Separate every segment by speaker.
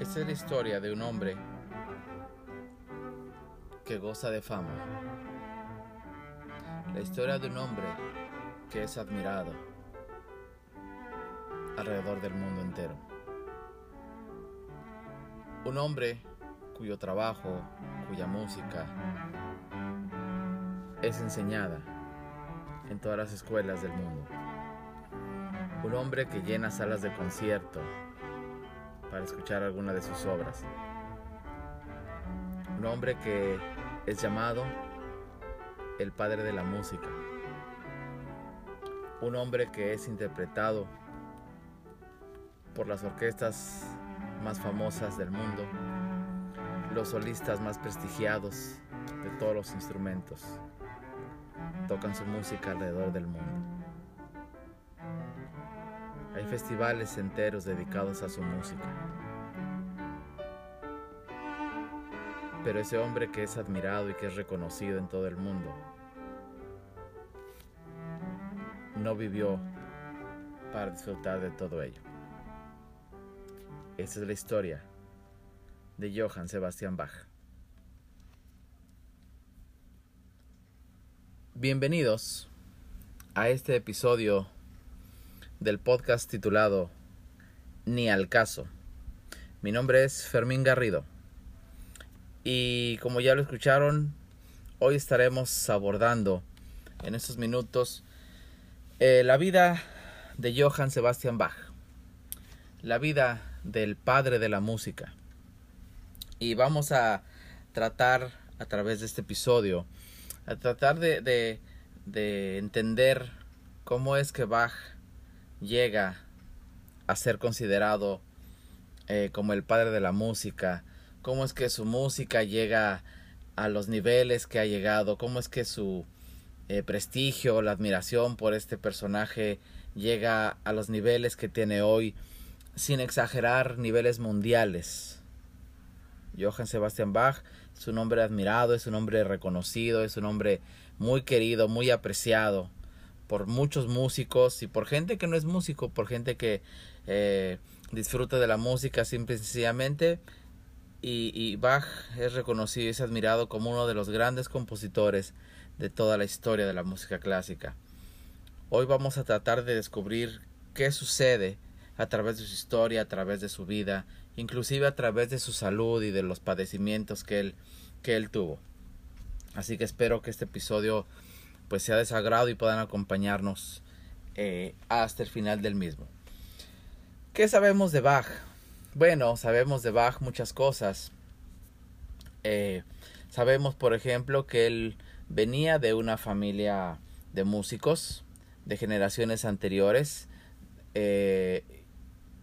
Speaker 1: Esta es la historia de un hombre que goza de fama. La historia de un hombre que es admirado alrededor del mundo entero. Un hombre cuyo trabajo, cuya música es enseñada en todas las escuelas del mundo. Un hombre que llena salas de concierto escuchar alguna de sus obras. Un hombre que es llamado el padre de la música. Un hombre que es interpretado por las orquestas más famosas del mundo, los solistas más prestigiados de todos los instrumentos. Tocan su música alrededor del mundo. Hay festivales enteros dedicados a su música. Pero ese hombre que es admirado y que es reconocido en todo el mundo, no vivió para disfrutar de todo ello. Esa es la historia de Johann Sebastian Bach. Bienvenidos a este episodio del podcast titulado Ni al caso. Mi nombre es Fermín Garrido y como ya lo escucharon, hoy estaremos abordando en estos minutos eh, la vida de Johann Sebastian Bach, la vida del padre de la música. Y vamos a tratar a través de este episodio, a tratar de, de, de entender cómo es que Bach llega a ser considerado eh, como el padre de la música, cómo es que su música llega a los niveles que ha llegado, cómo es que su eh, prestigio, la admiración por este personaje llega a los niveles que tiene hoy, sin exagerar niveles mundiales. Johann Sebastian Bach es un hombre admirado, es un hombre reconocido, es un hombre muy querido, muy apreciado por muchos músicos y por gente que no es músico, por gente que eh, disfruta de la música simple y sencillamente. Y, Bach es reconocido y es admirado como uno de los grandes compositores de toda la historia de la música clásica. Hoy vamos a tratar de descubrir qué sucede a través de su historia, a través de su vida, inclusive a través de su salud y de los padecimientos que él, que él tuvo. Así que espero que este episodio pues sea de sagrado y puedan acompañarnos eh, hasta el final del mismo. ¿Qué sabemos de Bach? Bueno, sabemos de Bach muchas cosas. Eh, sabemos, por ejemplo, que él venía de una familia de músicos de generaciones anteriores. Eh,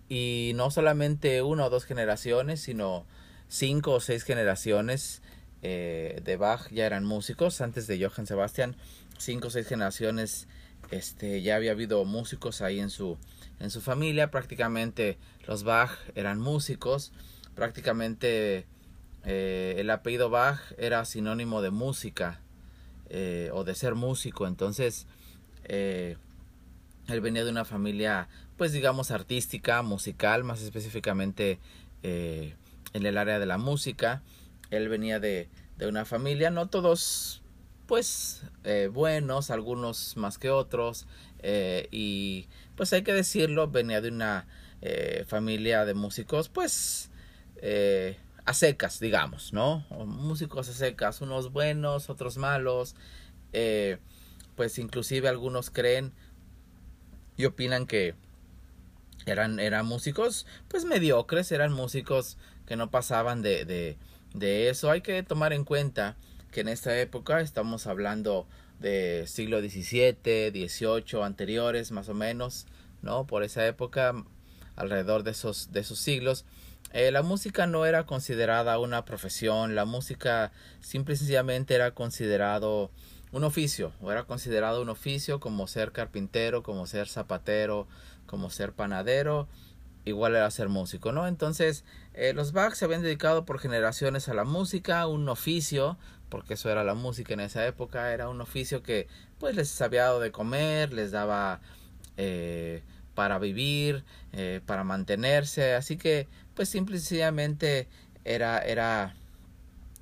Speaker 1: y no solamente una o dos generaciones, sino cinco o seis generaciones eh, de Bach ya eran músicos. Antes de Johann Sebastian, cinco o seis generaciones este, ya había habido músicos ahí en su, en su familia. Prácticamente los Bach eran músicos. Prácticamente eh, el apellido Bach era sinónimo de música eh, o de ser músico. Entonces, eh, él venía de una familia, pues digamos, artística, musical, más específicamente en el área de la música. Él venía de, de una familia, no todos pues buenos, algunos más que otros, y pues hay que decirlo, venía de una eh, familia de músicos, pues a secas, digamos, ¿no? Músicos a secas, unos buenos, otros malos, pues inclusive algunos creen y opinan que eran, eran músicos, pues mediocres, eran músicos que no pasaban de, de, de eso. Hay que tomar en cuenta que en esta época estamos hablando de siglo XVII, XVIII, anteriores más o menos, ¿no? Por esa época, alrededor de esos, de esos siglos, eh, la música no era considerada una profesión, la música simple y sencillamente era considerado un oficio, o era considerado un oficio como ser carpintero, como ser zapatero, como ser panadero, igual era ser músico, ¿no? Entonces, eh, los Bach se habían dedicado por generaciones a la música, un oficio, porque eso era la música en esa época, era un oficio que pues les había dado de comer, les daba eh, para vivir, eh, para mantenerse, así que pues simplemente era, era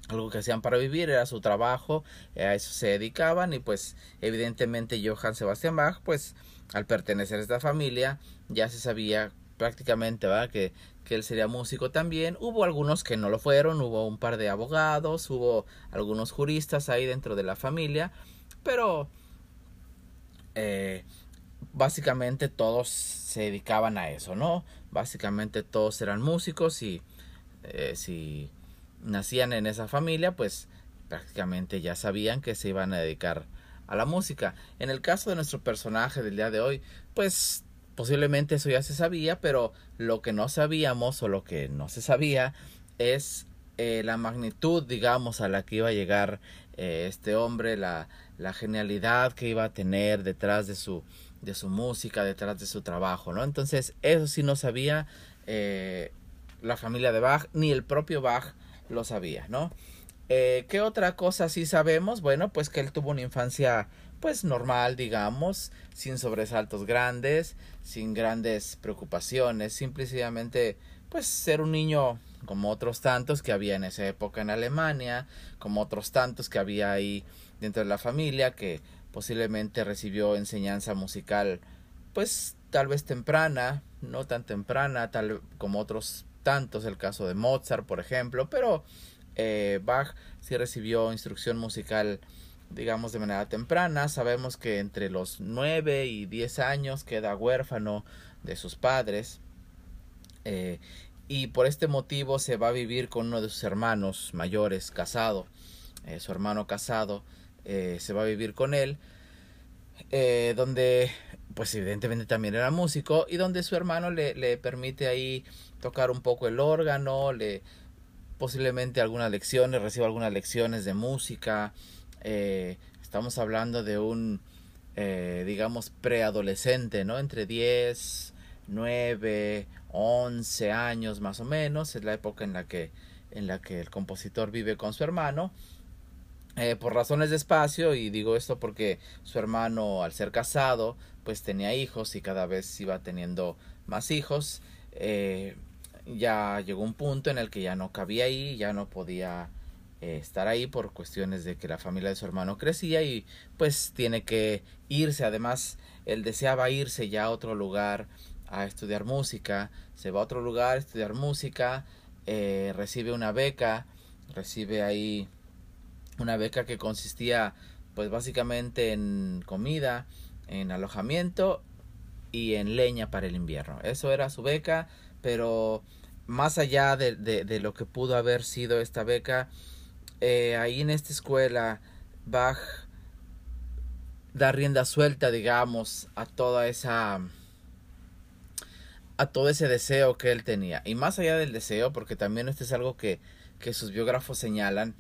Speaker 1: algo que hacían para vivir, era su trabajo, a eso se dedicaban y pues evidentemente Johann Sebastian Bach pues al pertenecer a esta familia ya se sabía prácticamente ¿verdad? Que, que él sería músico también. Hubo algunos que no lo fueron, hubo un par de abogados, hubo algunos juristas ahí dentro de la familia, pero eh, básicamente todos se dedicaban a eso, ¿no? Básicamente todos eran músicos y eh, si nacían en esa familia, pues prácticamente ya sabían que se iban a dedicar a la música. En el caso de nuestro personaje del día de hoy, pues posiblemente eso ya se sabía, pero lo que no sabíamos o lo que no se sabía es eh, la magnitud, digamos, a la que iba a llegar eh, este hombre, la, la genialidad que iba a tener detrás de su, de su música, detrás de su trabajo, ¿no? Entonces, eso sí no sabía eh, la familia de Bach, ni el propio Bach lo sabía, ¿no? Eh, ¿Qué otra cosa sí sabemos? Bueno, pues que él tuvo una infancia pues normal, digamos, sin sobresaltos grandes, sin grandes preocupaciones, simplemente pues ser un niño como otros tantos que había en esa época en Alemania, como otros tantos que había ahí dentro de la familia que posiblemente recibió enseñanza musical pues tal vez temprana, no tan temprana, tal como otros tantos, el caso de Mozart, por ejemplo, pero eh, Bach sí recibió instrucción musical, digamos, de manera temprana. Sabemos que entre los 9 y 10 años queda huérfano de sus padres. Eh, y por este motivo se va a vivir con uno de sus hermanos mayores, casado. Eh, su hermano casado se va a vivir con él. donde pues evidentemente también era músico y donde su hermano le, le permite ahí tocar un poco el órgano, le posiblemente algunas lecciones, reciba algunas lecciones de música. Eh, estamos hablando de un, eh, digamos, preadolescente, ¿no? Entre 10, 9, 11 años más o menos. Es la época en la que, en la que el compositor vive con su hermano. Eh, por razones de espacio, y digo esto porque su hermano, al ser casado, pues tenía hijos y cada vez iba teniendo más hijos. Ya llegó un punto en el que ya no cabía ahí, ya no podía eh, estar ahí por cuestiones de que la familia de su hermano crecía y pues tiene que irse. Además, él deseaba irse ya a otro lugar a estudiar música, se va a otro lugar a estudiar música, eh, recibe una beca, recibe ahí una beca que consistía pues básicamente en comida, en alojamiento y en leña para el invierno. Eso era su beca, pero más allá de, de, lo que pudo haber sido esta beca, eh, ahí en esta escuela Bach da rienda suelta, digamos, a toda esa a todo ese deseo que él tenía. Y más allá del deseo, porque también esto es algo que, que sus biógrafos señalan,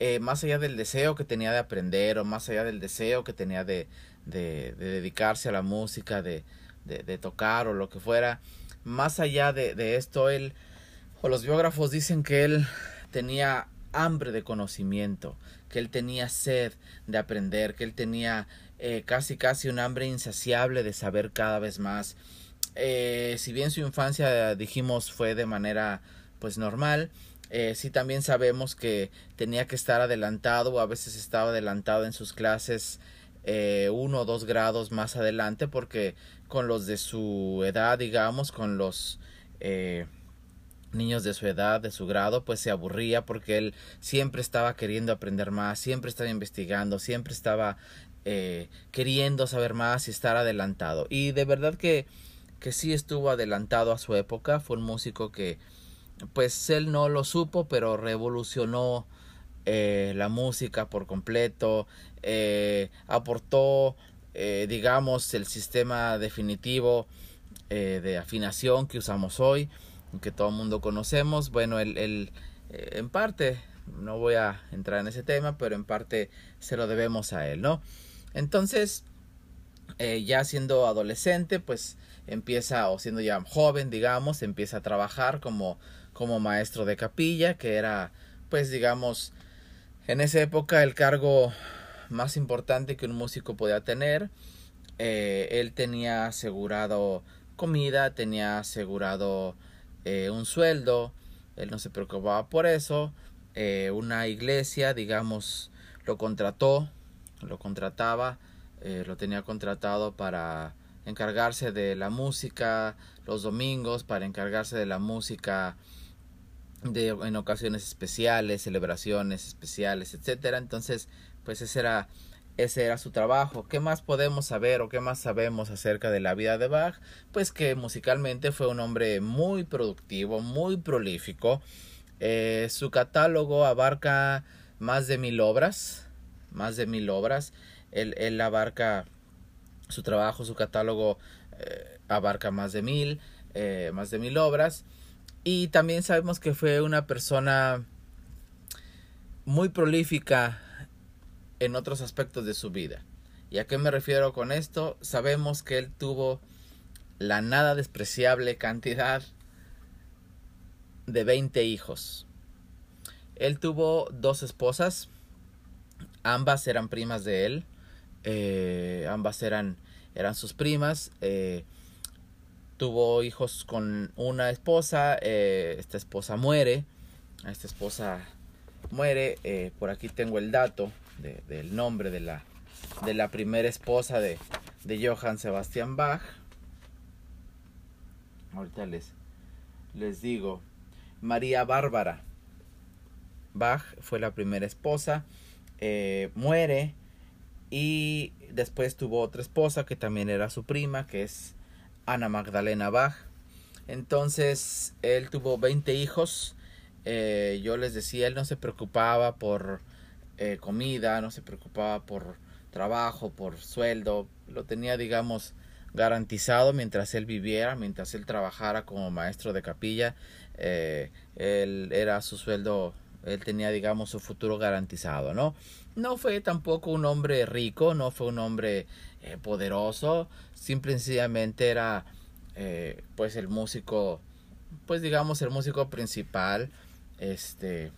Speaker 1: eh, más allá del deseo que tenía de aprender o más allá del deseo que tenía de, de, de dedicarse a la música, de, de, tocar o lo que fuera, más allá de, esto, él, o los biógrafos dicen que él tenía hambre de conocimiento, que él tenía sed de aprender, que él tenía eh, casi casi un hambre insaciable de saber cada vez más. Eh, si bien su infancia, dijimos, fue de manera pues normal, eh, sí también sabemos que tenía que estar adelantado o a veces estaba adelantado en sus clases eh, uno o dos grados más adelante porque con los de su edad digamos con los niños de su edad de su grado pues se aburría porque él siempre estaba queriendo aprender más siempre estaba investigando siempre estaba eh, queriendo saber más y estar adelantado. Y de verdad que que sí estuvo adelantado a su época fue un músico que pues él no lo supo pero revolucionó eh, la música por completo, eh, aportó, eh, digamos, el sistema definitivo de afinación que usamos hoy, que todo el mundo conocemos. Bueno, el, en parte, no voy a entrar en ese tema, pero en parte se lo debemos a él, ¿no? Entonces, ya siendo adolescente, pues empieza, o siendo ya joven, digamos, empieza a trabajar como, como maestro de capilla, que era, pues, digamos, en esa época el cargo más importante que un músico podía tener. Eh, él tenía asegurado comida, tenía asegurado eh, un sueldo, él no se preocupaba por eso, eh, una iglesia, digamos, lo contrató, lo contrataba, eh, lo tenía contratado para encargarse de la música los domingos, para encargarse de la música de, en ocasiones especiales, celebraciones especiales, etcétera. Entonces, pues ese era ese era su trabajo. ¿Qué más podemos saber o qué más sabemos acerca de la vida de Bach? Pues que musicalmente fue un hombre muy productivo, muy prolífico. Eh, su catálogo abarca más de mil obras, más de mil obras. Él, abarca su trabajo, su catálogo eh, abarca más de mil, eh, más de mil obras. Y también sabemos que fue una persona muy prolífica en otros aspectos de su vida. ¿Y a qué me refiero con esto? Sabemos que él tuvo la nada despreciable cantidad de 20 hijos. Él tuvo dos esposas, ambas eran primas de él, eh, ambas eran, eran sus primas. Eh, tuvo hijos con una esposa, eh, esta esposa muere, esta esposa muere, por aquí tengo el dato, del nombre de la, de la primera esposa de, de Johann Sebastian Bach. Ahorita les, les digo, María Bárbara. Bach fue la primera esposa, eh, muere y después tuvo otra esposa que también era su prima, que es Ana Magdalena Bach. Entonces él tuvo 20 hijos. Eh, yo les decía, él no se preocupaba por eh, comida, no se preocupaba por trabajo, por sueldo, lo tenía, digamos, garantizado mientras él viviera, mientras él trabajara como maestro de capilla, eh, él era su sueldo, él tenía, digamos, su futuro garantizado, ¿no? No fue tampoco un hombre rico, no fue un hombre eh, poderoso, simplemente era, pues, el músico, pues, digamos, el músico principal, este,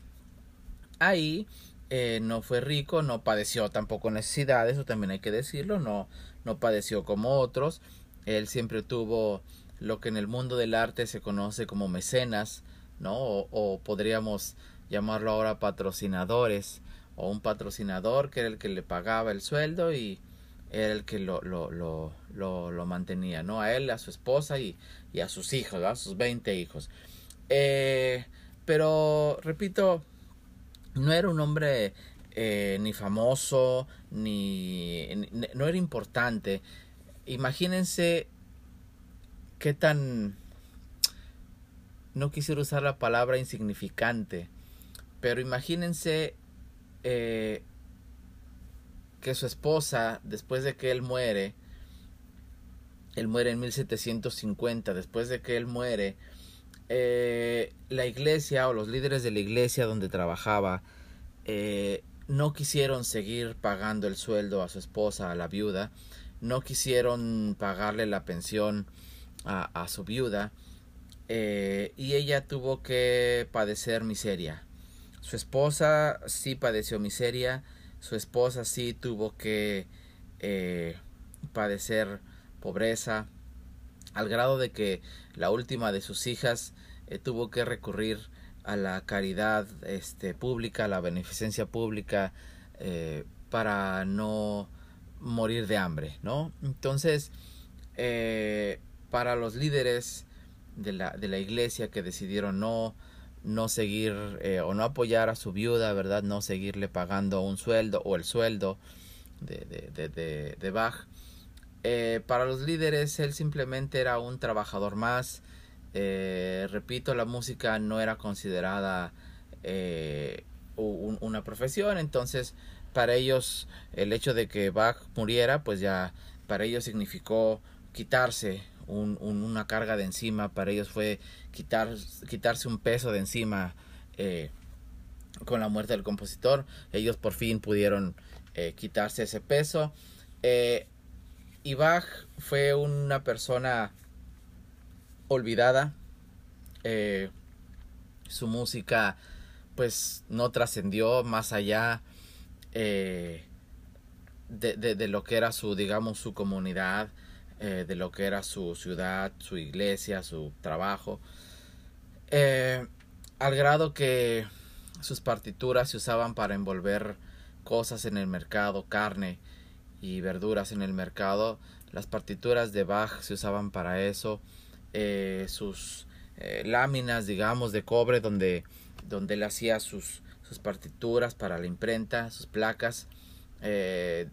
Speaker 1: ahí, eh, no fue rico, no padeció tampoco necesidades, eso también hay que decirlo, no, no padeció como otros. Él siempre tuvo lo que en el mundo del arte se conoce como mecenas, ¿no? O, podríamos llamarlo ahora patrocinadores, o un patrocinador que era el que le pagaba el sueldo y era el que lo, lo, lo, lo, mantenía, ¿no? A él, a su esposa y, y a sus hijos, a sus 20 hijos. Eh, pero, repito, no era un hombre eh, ni famoso, ni, no era importante. Imagínense qué tan... No quisiera usar la palabra insignificante, pero imagínense eh, que su esposa, después de que él muere, él muere en 1750, después de que él muere, eh, la iglesia o los líderes de la iglesia donde trabajaba eh, no quisieron seguir pagando el sueldo a su esposa, a la viuda, no quisieron pagarle la pensión a, su viuda eh, y ella tuvo que padecer miseria. Su esposa sí padeció miseria, su esposa sí tuvo que padecer pobreza, al grado de que la última de sus hijas eh, tuvo que recurrir a la caridad este, pública, a la beneficencia pública, eh, para no morir de hambre, ¿no? Entonces, eh, para los líderes de la, de la iglesia que decidieron no, no seguir o no apoyar a su viuda, ¿verdad? No seguirle pagando un sueldo o el sueldo de, de, de, de Bach, eh, para los líderes él simplemente era un trabajador más. Eh, repito, la música no era considerada eh, una profesión, entonces para ellos el hecho de que Bach muriera, pues ya para ellos significó quitarse una carga de encima, para ellos fue quitar, quitarse un peso de encima con la muerte del compositor. Ellos por fin pudieron quitarse ese peso. Y Bach fue una persona olvidada. Eh, su música pues no trascendió más allá eh, de, lo que era su digamos su comunidad eh, de lo que era su ciudad, su iglesia, su trabajo, al grado que sus partituras se usaban para envolver cosas en el mercado, carne y verduras en el mercado. Las partituras de Bach se usaban para eso. Eh, sus eh, láminas, digamos, de cobre donde, donde él hacía sus, sus partituras para la imprenta, sus placas, eh,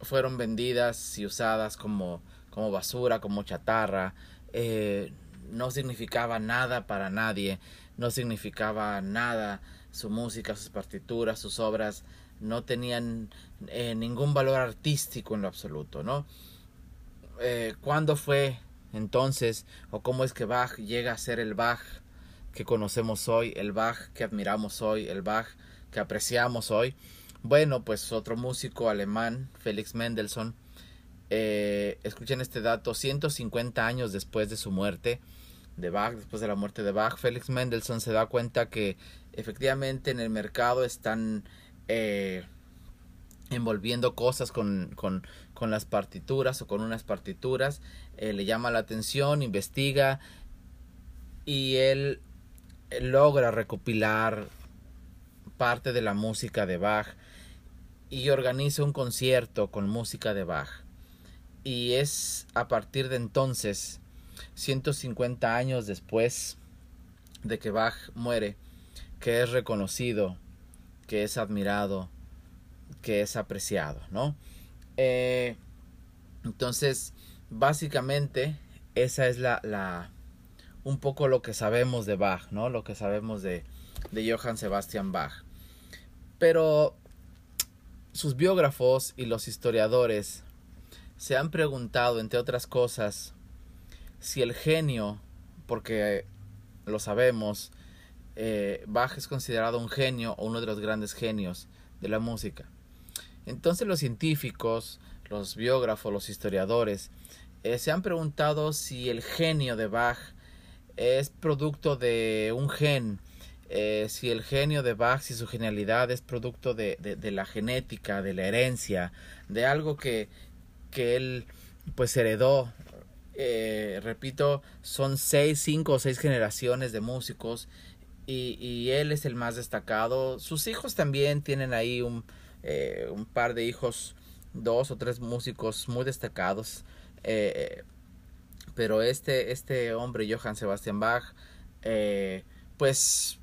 Speaker 1: fueron vendidas y usadas como, como basura, como chatarra. no significaba nada para nadie, no significaba nada su música, sus partituras, sus obras no tenían ningún valor artístico en lo absoluto, ¿no? ¿Cuándo fue entonces, o cómo es que Bach llega a ser el Bach que conocemos hoy, el Bach que admiramos hoy, el Bach que apreciamos hoy. Bueno, pues otro músico alemán, Felix Mendelssohn, eh, escuchen este dato, 150 años después de su muerte, de Bach, después de la muerte de Bach, Felix Mendelssohn se da cuenta que efectivamente en el mercado están eh, envolviendo cosas con, con, con, las partituras o con unas partituras, eh, le llama la atención, investiga y él, logra recopilar parte de la música de Bach y organiza un concierto con música de Bach. Y es a partir de entonces, 150 años después de que Bach muere, que es reconocido, que es admirado, que es apreciado, ¿no? Eh, entonces, básicamente, esa es la, la, un poco lo que sabemos de Bach, ¿no? Lo que sabemos de, de Johann Sebastian Bach. Pero sus biógrafos y los historiadores se han preguntado, entre otras cosas, si el genio, porque lo sabemos, eh, Bach es considerado un genio o uno de los grandes genios de la música. Entonces los científicos, los biógrafos, los historiadores, eh, se han preguntado si el genio de Bach es producto de un gen, eh, si el genio de Bach, si su genialidad es producto de, la genética, de la herencia, de algo que, que él pues heredó. Repito, son seis, cinco o seis generaciones de músicos y, él es el más destacado. Sus hijos también tienen ahí un, eh, un par de hijos, dos o tres músicos muy destacados. Eh, pero este, este hombre, Johann Sebastian Bach, eh, pues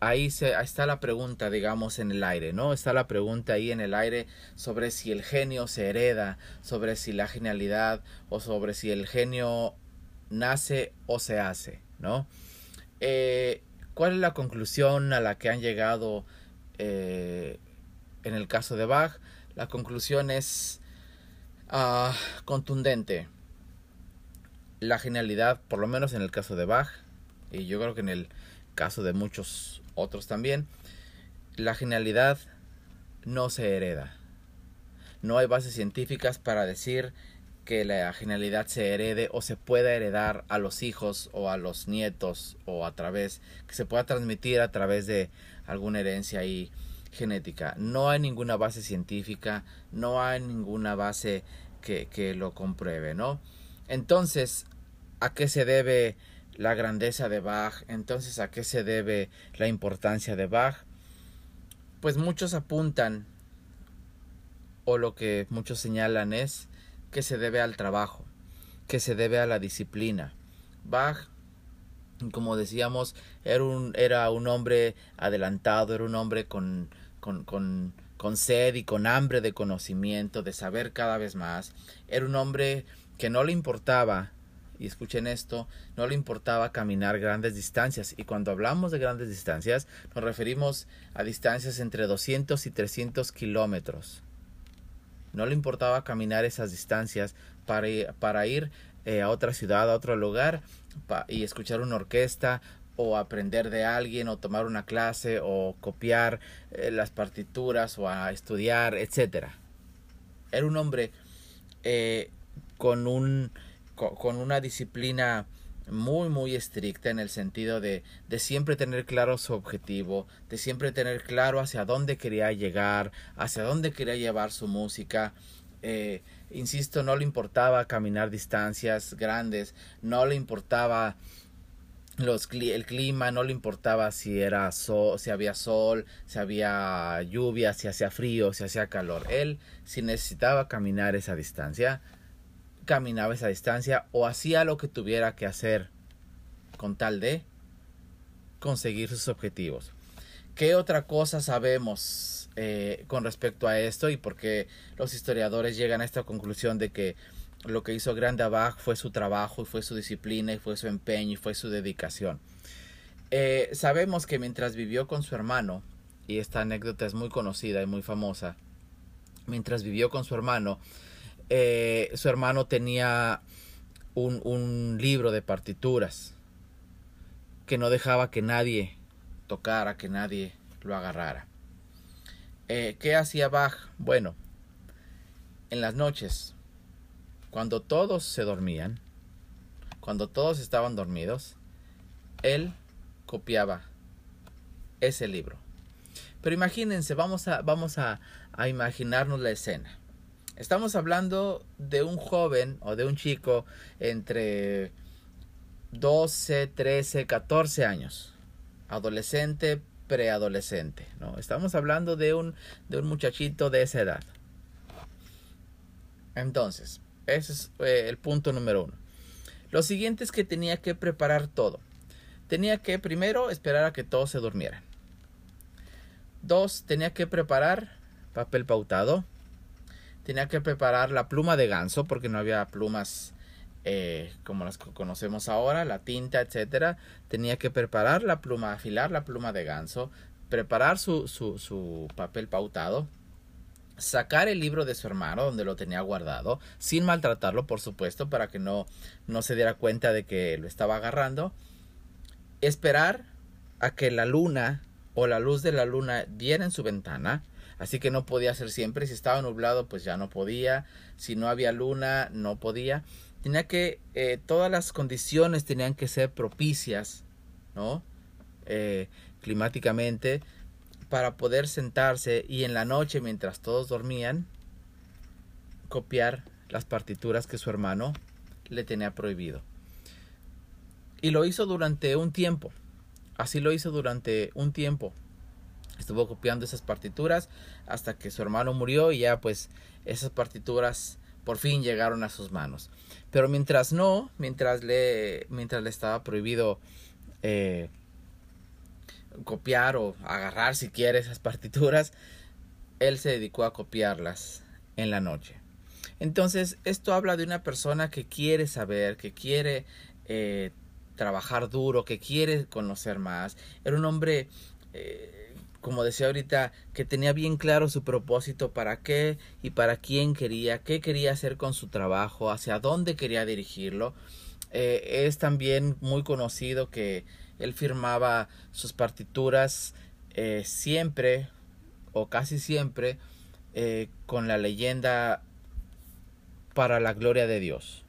Speaker 1: ahí, se, ahí está la pregunta, digamos, en el aire, ¿no? Está la pregunta ahí en el aire sobre si el genio se hereda, sobre si la genialidad o sobre si el genio nace o se hace, ¿no? ¿Cuál es la conclusión a la que han llegado en el caso de Bach, la conclusión es ah, contundente. La genialidad, por lo menos en el caso de Bach, y yo creo que en el caso de muchos otros también, la genialidad no se hereda. No hay bases científicas para decir que la genialidad se herede o se pueda heredar a los hijos o a los nietos o a través, que se pueda transmitir a través de alguna herencia y genética. No hay ninguna base científica, no hay ninguna base que, que lo compruebe, ¿no? Entonces, ¿a qué se debe la grandeza de Bach? Entonces, ¿a qué se debe la importancia de Bach? Pues muchos apuntan, o lo que muchos señalan es que se debe al trabajo, que se debe a la disciplina. Bach como decíamos, era un, era un hombre adelantado, era un hombre con, con, sed y con hambre de conocimiento, de saber cada vez más. Era un hombre que no le importaba, y escuchen esto, no le importaba caminar grandes distancias. Y cuando hablamos de grandes distancias, nos referimos a distancias entre 200 y 300 kilómetros. No le importaba caminar esas distancias para ir, para ir eh, a otra ciudad, a otro lugar y escuchar una orquesta o aprender de alguien o tomar una clase o copiar eh, las partituras o a estudiar, etcétera. Era un hombre eh, con un con una disciplina muy muy estricta en el sentido de, de siempre tener claro su objetivo, de siempre tener claro hacia dónde quería llegar, hacia dónde quería llevar su música, insisto, no le importaba caminar distancias grandes, no le importaba los, el clima, no le importaba si era sol, si había sol, si había lluvia, si hacía frío, si hacía calor. Él, si necesitaba caminar esa distancia, caminaba esa distancia o hacía lo que tuviera que hacer con tal de conseguir sus objetivos. ¿Qué otra cosa sabemos eh, con respecto a esto y por qué los historiadores llegan a esta conclusión de que lo que hizo Grande Abad fue su trabajo y fue su disciplina y fue su empeño y fue su dedicación? Eh, sabemos que mientras vivió con su hermano, y esta anécdota es muy conocida y muy famosa, mientras vivió con su hermano, eh, su hermano tenía un, un libro de partituras que no dejaba que nadie tocara, que nadie lo agarrara. Eh, ¿Qué hacía Bach? Bueno, en las noches, cuando todos se dormían, cuando todos estaban dormidos, él copiaba ese libro. Pero imagínense, vamos a, vamos a, a imaginarnos la escena. Estamos hablando de un joven o de un chico entre 12, 13, 14 años. Adolescente, preadolescente. ¿no? Estamos hablando de un, de un muchachito de esa edad. Entonces, ese es eh, el punto número uno. Lo siguiente es que tenía que preparar todo. Tenía que primero esperar a que todos se durmieran. Dos, tenía que preparar papel pautado. Tenía que preparar la pluma de ganso porque no había plumas eh, como las conocemos ahora, la tinta, etcétera, tenía que preparar la pluma, afilar la pluma de ganso, preparar su, su, su papel pautado, sacar el libro de su hermano donde lo tenía guardado, sin maltratarlo, por supuesto, para que no, no se diera cuenta de que lo estaba agarrando, esperar a que la luna o la luz de la luna diera en su ventana, así que no podía ser siempre, si estaba nublado pues ya no podía, si no había luna no podía, tenía que, eh, todas las condiciones tenían que ser propicias, ¿no? Eh, climáticamente, para poder sentarse y en la noche, mientras todos dormían, copiar las partituras que su hermano le tenía prohibido. Y lo hizo durante un tiempo. Así lo hizo durante un tiempo. Estuvo copiando esas partituras hasta que su hermano murió y ya pues esas partituras por fin llegaron a sus manos. Pero mientras no, mientras le, mientras le estaba prohibido eh, copiar o agarrar si quiere esas partituras, él se dedicó a copiarlas en la noche. Entonces, esto habla de una persona que quiere saber, que quiere eh, trabajar duro, que quiere conocer más. Era un hombre eh, como decía ahorita, que tenía bien claro su propósito, para qué y para quién quería, qué quería hacer con su trabajo, hacia dónde quería dirigirlo. Eh, es también muy conocido que él firmaba sus partituras eh, siempre o casi siempre eh, con la leyenda para la gloria de Dios.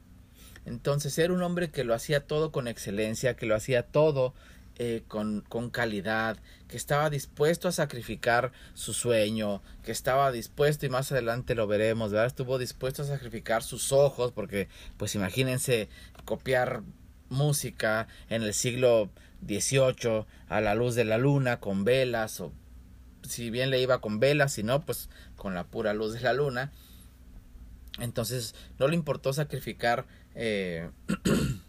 Speaker 1: Entonces era un hombre que lo hacía todo con excelencia, que lo hacía todo eh, con, con, calidad, que estaba dispuesto a sacrificar su sueño, que estaba dispuesto, y más adelante lo veremos, ¿verdad? Estuvo dispuesto a sacrificar sus ojos, porque pues imagínense copiar música en el siglo XVIII a la luz de la luna con velas, o si bien le iba con velas, si no, pues con la pura luz de la luna. Entonces no le importó sacrificar eh,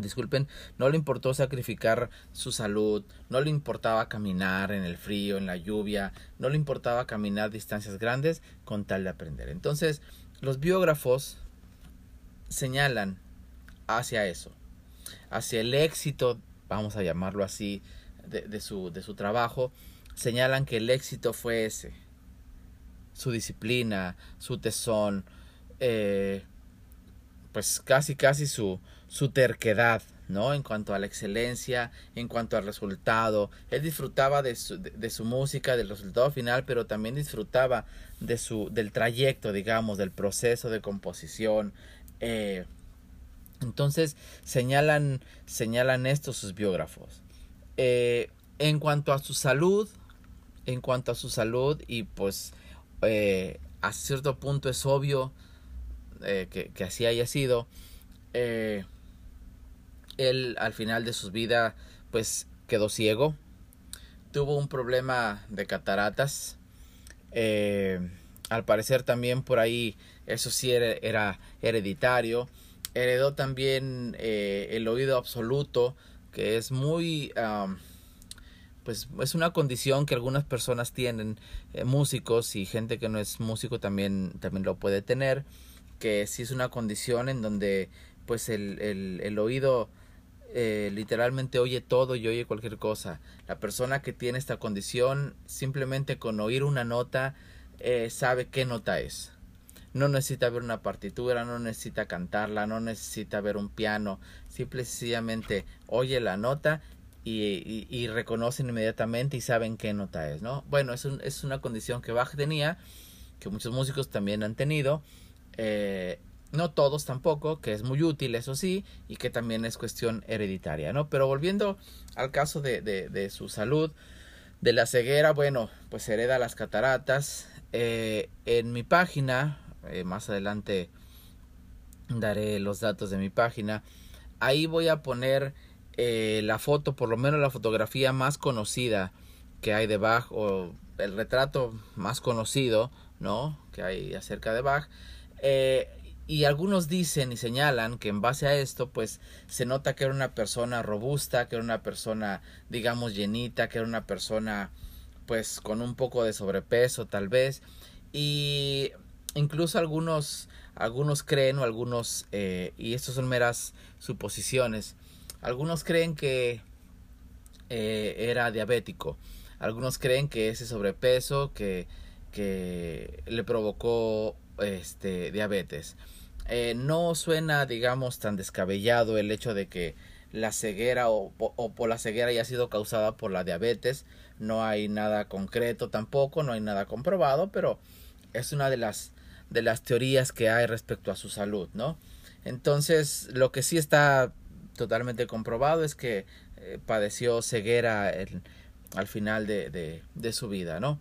Speaker 1: disculpen, no le importó sacrificar su salud, no le importaba caminar en el frío, en la lluvia, no le importaba caminar distancias grandes con tal de aprender. Entonces, los biógrafos señalan hacia eso, hacia el éxito, vamos a llamarlo así, de, su, de su trabajo, señalan que el éxito fue ese, su disciplina, su tesón, eh, pues casi casi su, su terquedad, ¿no? En cuanto a la excelencia, en cuanto al resultado. Él disfrutaba de su, de, su, música, del resultado final, pero también disfrutaba de su, del trayecto, digamos, del proceso de composición. Eh, entonces señalan, señalan esto sus biógrafos. Eh, en cuanto a su salud, en cuanto a su salud, y pues eh, a cierto punto es obvio que, que, así haya sido, eh, él al final de su vida pues quedó ciego, tuvo un problema de cataratas, eh, al parecer también por ahí eso sí era, hereditario, heredó también eh, el oído absoluto, que es muy... pues es una condición que algunas personas tienen, eh, músicos y gente que no es músico también, también lo puede tener, que sí es una condición en donde pues el, el, el oído eh, literalmente oye todo y oye cualquier cosa. La persona que tiene esta condición simplemente con oír una nota eh, sabe qué nota es. No necesita ver una partitura, no necesita cantarla, no necesita ver un piano. Simple sencillamente oye la nota y, y, reconocen inmediatamente y saben qué nota es, ¿no? Bueno, es, es una condición que Bach tenía, que muchos músicos también han tenido. Eh, no todos tampoco, que es muy útil, eso sí, y que también es cuestión hereditaria, ¿no? Pero volviendo al caso de, de, su salud, de la ceguera, bueno, pues hereda las cataratas. Eh, en mi página, eh, más adelante daré los datos de mi página, ahí voy a poner eh, la foto, por lo menos la fotografía más conocida que hay de Bach, o el retrato más conocido, ¿no? Que hay acerca de Bach. Eh, y algunos dicen y señalan que en base a esto, pues se nota que era una persona robusta, que era una persona, digamos, llenita, que era una persona, pues, con un poco de sobrepeso, tal vez. Y incluso algunos, algunos creen, o algunos, eh, y esto son meras suposiciones, algunos creen que eh, era diabético. Algunos creen que ese sobrepeso que, que le provocó este, diabetes. Eh, no suena, digamos, tan descabellado el hecho de que la ceguera o, por la ceguera haya sido causada por la diabetes. No hay nada concreto tampoco, no hay nada comprobado, pero es una de las, de las teorías que hay respecto a su salud, ¿no? Entonces, lo que sí está totalmente comprobado es que eh, padeció ceguera al final de, de, su vida, ¿no?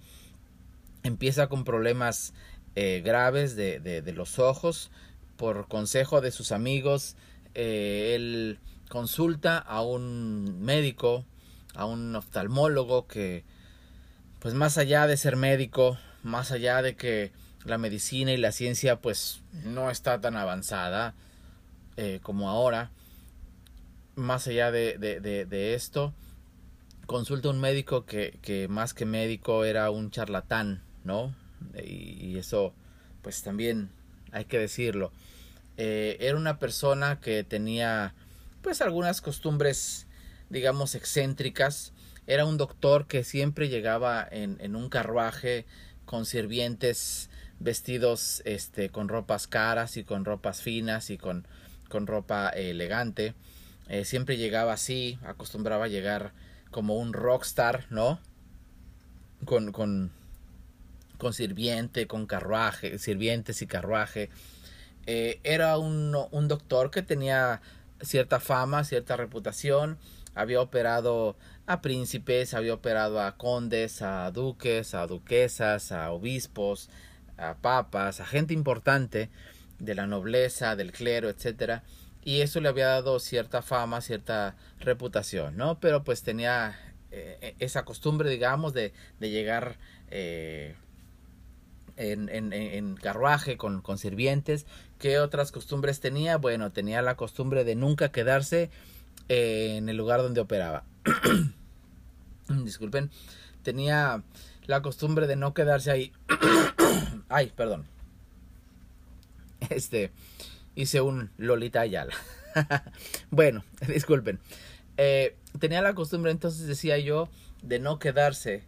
Speaker 1: Empieza con problemas eh, graves de, de, los ojos, por consejo de sus amigos, eh, él consulta a un médico, a un oftalmólogo que, pues más allá de ser médico, más allá de que la medicina y la ciencia pues no está tan avanzada eh, como ahora, más allá de, de, de, esto, consulta a un médico que, que, más que médico era un charlatán, ¿no? Y, eso pues también hay que decirlo. Eh, era una persona que tenía pues algunas costumbres digamos excéntricas. Era un doctor que siempre llegaba en, en un carruaje con sirvientes vestidos este, con ropas caras y con ropas finas y con, con ropa elegante. Eh, siempre llegaba así, acostumbraba a llegar como un rockstar, ¿no? Con, con, con sirviente, con carruaje, sirvientes y carruaje. Eh, era un, un, doctor que tenía cierta fama, cierta reputación, había operado a príncipes, había operado a condes, a duques, a duquesas, a obispos, a papas, a gente importante de la nobleza, del clero, etcétera, y eso le había dado cierta fama, cierta reputación, ¿no? Pero pues tenía eh, esa costumbre, digamos, de, de llegar eh, en, en, en, carruaje con, con sirvientes. ¿Qué otras costumbres tenía? Bueno, tenía la costumbre de nunca quedarse eh, en el lugar donde operaba. Disculpen. Tenía la costumbre de no quedarse ahí. Ay, perdón. Este, hice un Lolita Ayala. bueno, disculpen. Eh, tenía la costumbre, entonces decía yo, de no quedarse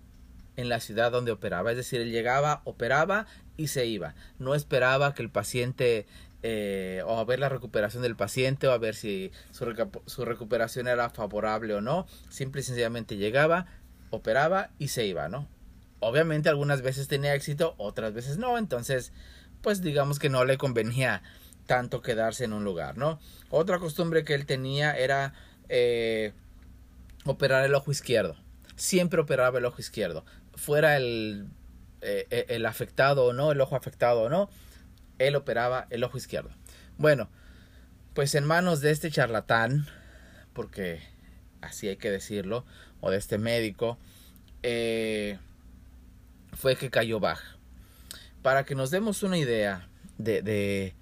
Speaker 1: en la ciudad donde operaba. Es decir, él llegaba, operaba y se iba. No esperaba que el paciente eh, o a ver la recuperación del paciente o a ver si su, su, recuperación era favorable o no. Simple y sencillamente llegaba, operaba y se iba, ¿no? Obviamente algunas veces tenía éxito, otras veces no. Entonces, pues digamos que no le convenía tanto quedarse en un lugar, ¿no? Otra costumbre que él tenía era eh, operar el ojo izquierdo. Siempre operaba el ojo izquierdo fuera el, eh, eh, el afectado o no, el ojo afectado o no, él operaba el ojo izquierdo. Bueno, pues en manos de este charlatán, porque así hay que decirlo, o de este médico, eh, fue que cayó Bach. Para que nos demos una idea de,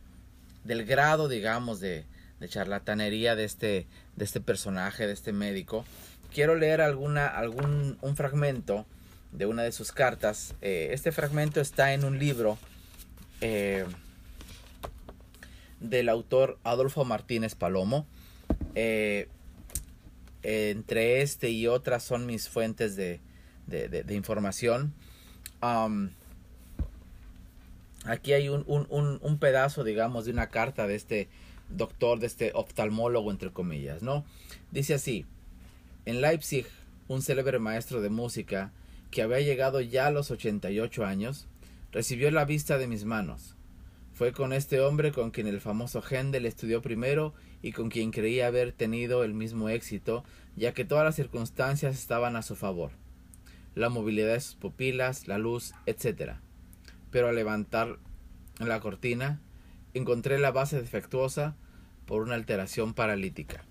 Speaker 1: del grado, digamos, de, de, charlatanería de este, de este personaje, de este médico, quiero leer alguna, algún, un fragmento de una de sus cartas. Eh, este fragmento está en un libro eh, del autor Adolfo Martínez Palomo. Eh, entre este y otras son mis fuentes de, de, información. aquí hay un, un, un, pedazo, digamos, de una carta de este doctor, de este oftalmólogo, entre comillas, ¿no? Dice así, en Leipzig, un célebre maestro de música, que había llegado ya a los 88 años, recibió la vista de mis manos. Fue con este hombre con quien el famoso Händel estudió primero y con quien creía haber tenido el mismo éxito, ya que todas las circunstancias estaban a su favor. La movilidad de sus pupilas, la luz, etc. Pero al levantar la cortina, encontré la base defectuosa por una alteración paralítica.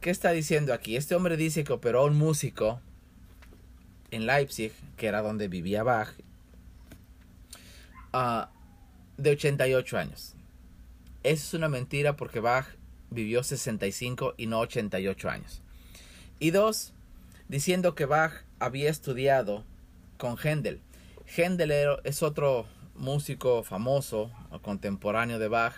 Speaker 1: ¿Qué está diciendo aquí? Este hombre dice que operó a un músico en Leipzig, que era donde vivía Bach, uh, de 88 años. Eso es una mentira porque Bach vivió 65 y no 88 años. Y dos, diciendo que Bach había estudiado con Händel. Händel es otro músico famoso, contemporáneo de Bach,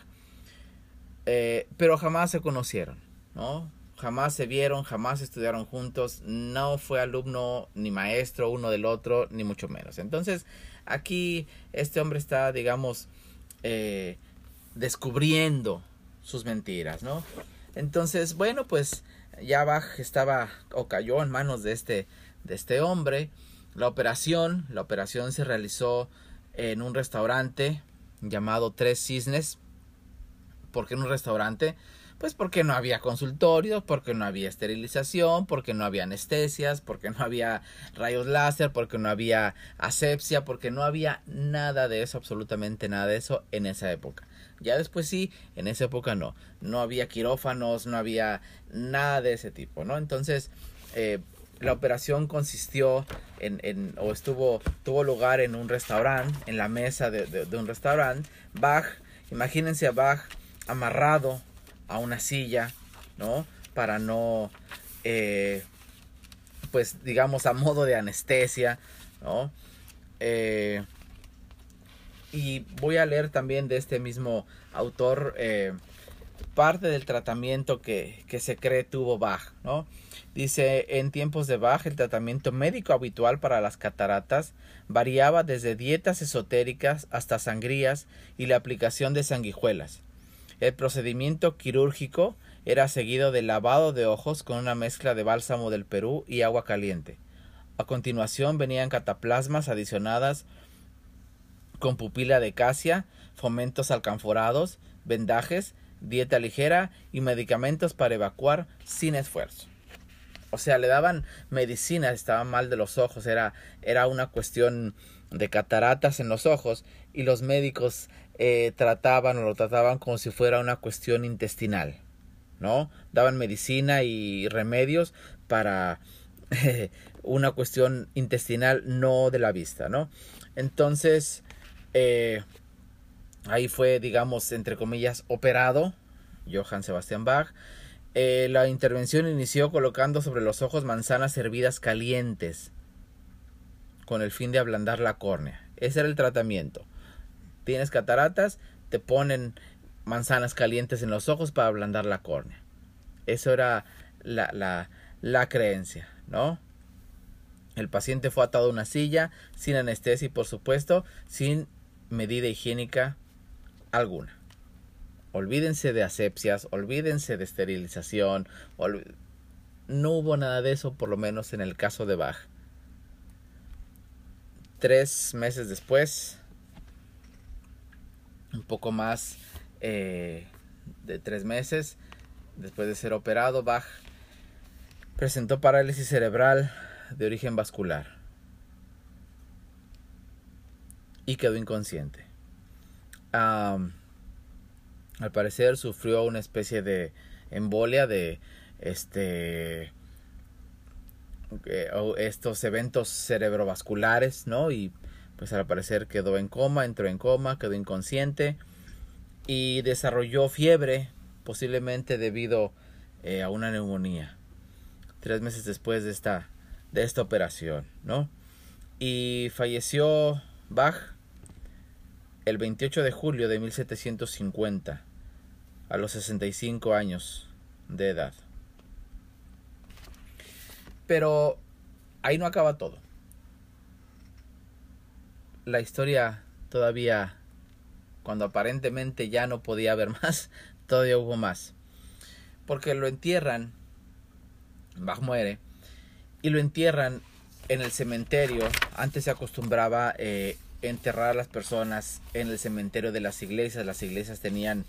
Speaker 1: eh, pero jamás se conocieron, ¿no? Jamás se vieron, jamás estudiaron juntos, no fue alumno ni maestro uno del otro, ni mucho menos. Entonces, aquí este hombre está, digamos, eh, descubriendo sus mentiras, ¿no? Entonces, bueno, pues ya Bach estaba o cayó en manos de este, de este hombre. La operación, la operación se realizó en un restaurante llamado Tres Cisnes. ¿Por qué en un restaurante? Pues porque no había consultorios, porque no había esterilización, porque no había anestesias, porque no había rayos láser, porque no había asepsia, porque no había nada de eso, absolutamente nada de eso en esa época. Ya después sí, en esa época no. No había quirófanos, no había nada de ese tipo, ¿no? Entonces, eh, la operación consistió en, en, o estuvo, tuvo lugar en un restaurante, en la mesa de, de un restaurante. Bach, imagínense a Bach amarrado a una silla, ¿no? Para no, eh, pues digamos, a modo de anestesia, ¿no? Eh, y voy a leer también de este mismo autor eh, parte del tratamiento que, que, se cree tuvo Bach, ¿no? Dice, en tiempos de Bach el tratamiento médico habitual para las cataratas variaba desde dietas esotéricas hasta sangrías y la aplicación de sanguijuelas. El procedimiento quirúrgico era seguido de lavado de ojos con una mezcla de bálsamo del Perú y agua caliente. A continuación venían cataplasmas adicionadas con pupila de casia, fomentos alcanforados, vendajes, dieta ligera y medicamentos para evacuar sin esfuerzo. O sea, le daban medicina, estaba mal de los ojos, era, era una cuestión de cataratas en los ojos y los médicos eh, trataban o lo trataban como si fuera una cuestión intestinal, ¿no? Daban medicina y remedios para una cuestión intestinal, no de la vista, ¿no? Entonces, eh, ahí fue, digamos, entre comillas, operado Johann Sebastian Bach. Eh, la intervención inició colocando sobre los ojos manzanas hervidas calientes con el fin de ablandar la córnea. Ese era el tratamiento tienes cataratas, te ponen manzanas calientes en los ojos para ablandar la córnea. Eso era la, la, creencia, ¿no? El paciente fue atado a una silla, sin anestesia y por supuesto sin medida higiénica alguna. Olvídense de asepsias, olvídense de esterilización, no hubo nada de eso, por lo menos en el caso de Bach. Tres meses después, un poco más eh, de tres meses después de ser operado, Bach presentó parálisis cerebral de origen vascular y quedó inconsciente. al parecer sufrió una especie de embolia de este estos eventos cerebrovasculares, ¿no? Y pues al parecer quedó en coma, entró en coma, quedó inconsciente y desarrolló fiebre, posiblemente debido eh, a una neumonía. Tres meses después de esta, de esta operación, ¿no? Y falleció Bach el 28 de julio de 1750, a los 65 años de edad. Pero ahí no acaba todo. La historia todavía, cuando aparentemente ya no podía haber más, todavía hubo más. Porque lo entierran, Bach muere, y lo entierran en el cementerio. Antes se acostumbraba eh, enterrar a las personas en el cementerio de las iglesias. Las iglesias tenían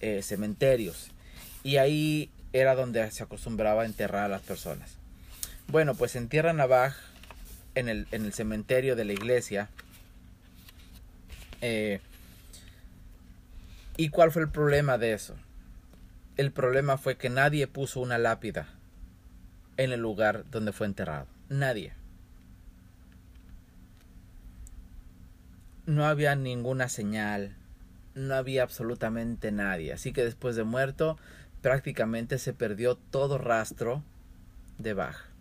Speaker 1: eh, cementerios. Y ahí era donde se acostumbraba enterrar a las personas. Bueno, pues entierran a Bach en el, en el cementerio de la iglesia. Eh, ¿Y cuál fue el problema de eso? El problema fue que nadie puso una lápida en el lugar donde fue enterrado. Nadie. No había ninguna señal, no había absolutamente nadie. Así que después de muerto, prácticamente se perdió todo rastro de Bach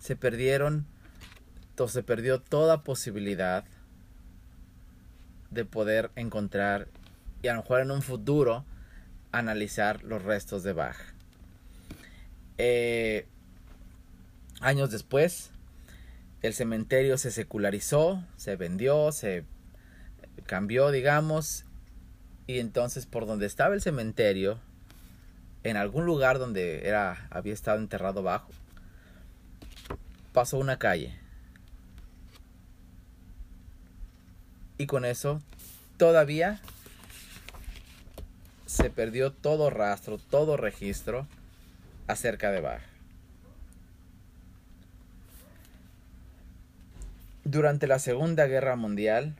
Speaker 1: se perdieron, se perdió toda posibilidad de poder encontrar y a lo mejor en un futuro analizar los restos de Bach. Eh, años después, el cementerio se secularizó, se vendió, se cambió, digamos, y entonces por donde estaba el cementerio, en algún lugar donde era, había estado enterrado bajo, pasó una calle. Y con eso todavía se perdió todo rastro, todo registro acerca de Bach. Durante la Segunda Guerra Mundial,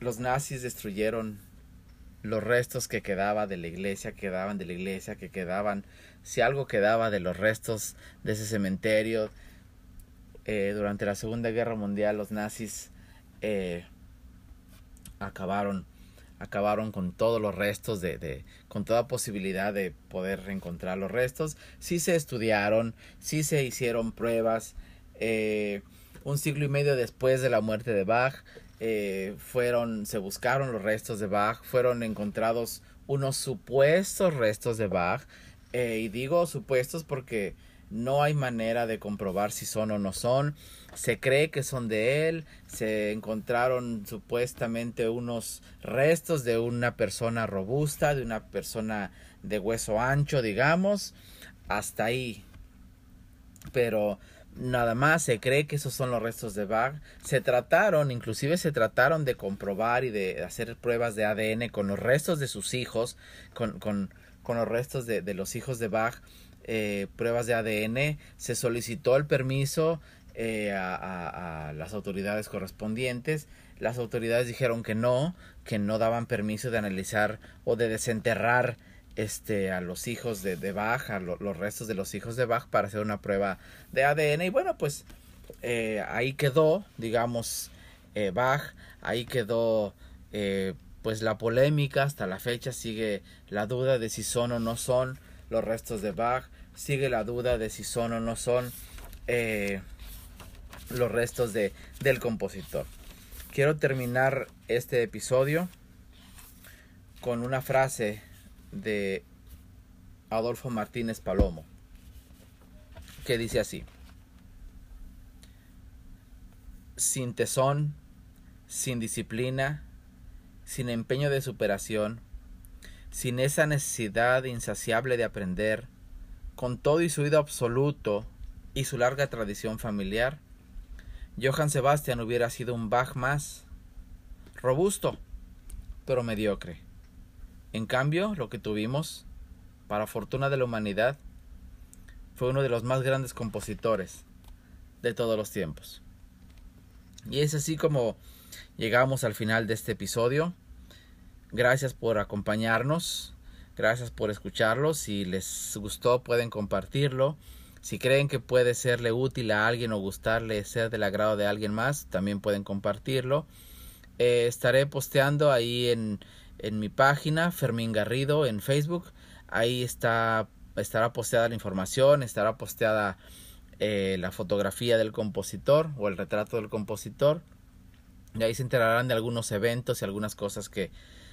Speaker 1: los nazis destruyeron los restos que quedaba de la iglesia, quedaban de la iglesia, que quedaban, si algo quedaba de los restos de ese cementerio. Eh, durante la Segunda Guerra Mundial los nazis eh, acabaron acabaron con todos los restos de, de, con toda posibilidad de poder encontrar los restos. Sí se estudiaron sí se hicieron pruebas eh, un siglo y medio después de la muerte de Bach eh, fueron, se buscaron los restos de Bach, fueron encontrados unos supuestos restos de Bach, eh, y digo supuestos porque no hay manera de comprobar si son o no son. Se cree que son de él. Se encontraron supuestamente unos restos de una persona robusta, de una persona de hueso ancho, digamos. Hasta ahí. Pero nada más se cree que esos son los restos de Bach. Se trataron, inclusive se trataron de comprobar y de hacer pruebas de ADN con los restos de sus hijos, con, con, con los restos de, de, los hijos de Bach, eh, pruebas de ADN. Se solicitó el permiso eh, a, las autoridades correspondientes. Las autoridades dijeron que no, que no daban permiso de analizar o de desenterrar este, a los hijos de, de Bach, a los restos de los hijos de Bach para hacer una prueba de ADN. Y bueno, pues eh, ahí quedó, digamos, eh, Bach, ahí quedó eh, pues la polémica, hasta la fecha sigue la duda de si son o no son los restos de Bach, sigue la duda de si son o no son los restos de, del compositor. Quiero terminar este episodio con una frase de Adolfo Martínez Palomo, que dice así, sin tesón, sin disciplina, sin empeño de superación, sin esa necesidad insaciable de aprender, con todo y su oído absoluto y su larga tradición familiar, Johann Sebastian hubiera sido un Bach más robusto, pero mediocre. En cambio, lo que tuvimos, para fortuna de la humanidad, fue uno de los más grandes compositores de todos los tiempos. Y es así como llegamos al final de este episodio. Gracias por acompañarnos. Gracias por escucharlo. Si les gustó pueden compartirlo. Si creen que puede serle útil a alguien o gustarle ser del agrado de alguien más, también pueden compartirlo. Eh, estaré posteando ahí en, en mi página Fermín Garrido en Facebook. Ahí está estará posteada la información, estará posteada eh, la fotografía del compositor o el retrato del compositor. Y ahí se enterarán de algunos eventos y algunas cosas que,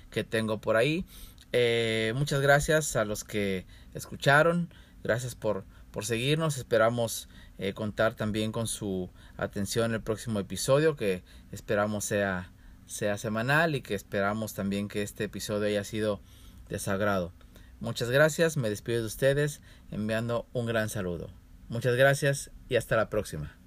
Speaker 1: que tengo por ahí. Eh, muchas gracias a los que escucharon. Gracias por, por seguirnos. Esperamos eh, contar también con su atención en el próximo episodio que esperamos sea, sea semanal y que esperamos también que este episodio haya sido de sagrado. Muchas gracias, me despido de ustedes enviando un gran saludo. Muchas gracias y hasta la próxima.